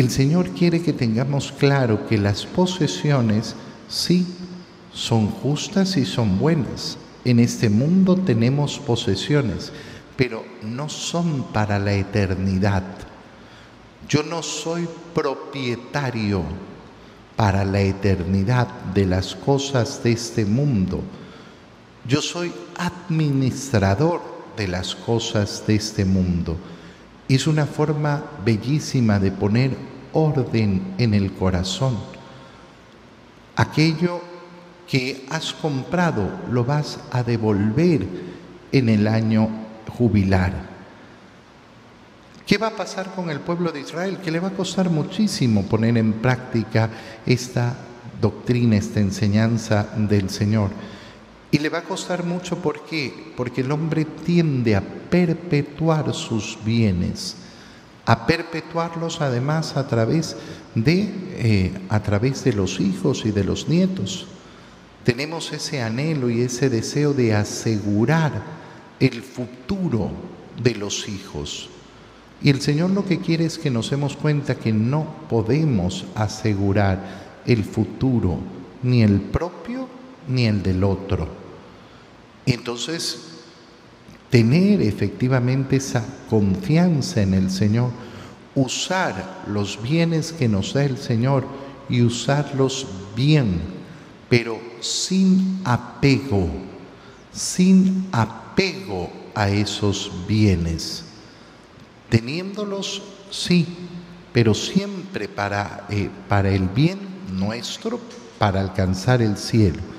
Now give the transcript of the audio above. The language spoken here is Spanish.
el Señor quiere que tengamos claro que las posesiones sí son justas y son buenas. En este mundo tenemos posesiones, pero no son para la eternidad. Yo no soy propietario para la eternidad de las cosas de este mundo. Yo soy administrador de las cosas de este mundo. Es una forma bellísima de poner orden en el corazón. Aquello que has comprado lo vas a devolver en el año jubilar. ¿Qué va a pasar con el pueblo de Israel? Que le va a costar muchísimo poner en práctica esta doctrina, esta enseñanza del Señor. Y le va a costar mucho, ¿por qué? Porque el hombre tiende a perpetuar sus bienes, a perpetuarlos además a través de, eh, a través de los hijos y de los nietos. Tenemos ese anhelo y ese deseo de asegurar el futuro de los hijos. Y el Señor lo que quiere es que nos demos cuenta que no podemos asegurar el futuro, ni el propio ni el del otro. entonces, tener efectivamente esa confianza en el Señor, usar los bienes que nos da el Señor y usarlos bien, pero sin apego, sin apego a esos bienes. Teniéndolos, sí, pero siempre para, eh, para el bien nuestro, para alcanzar el cielo.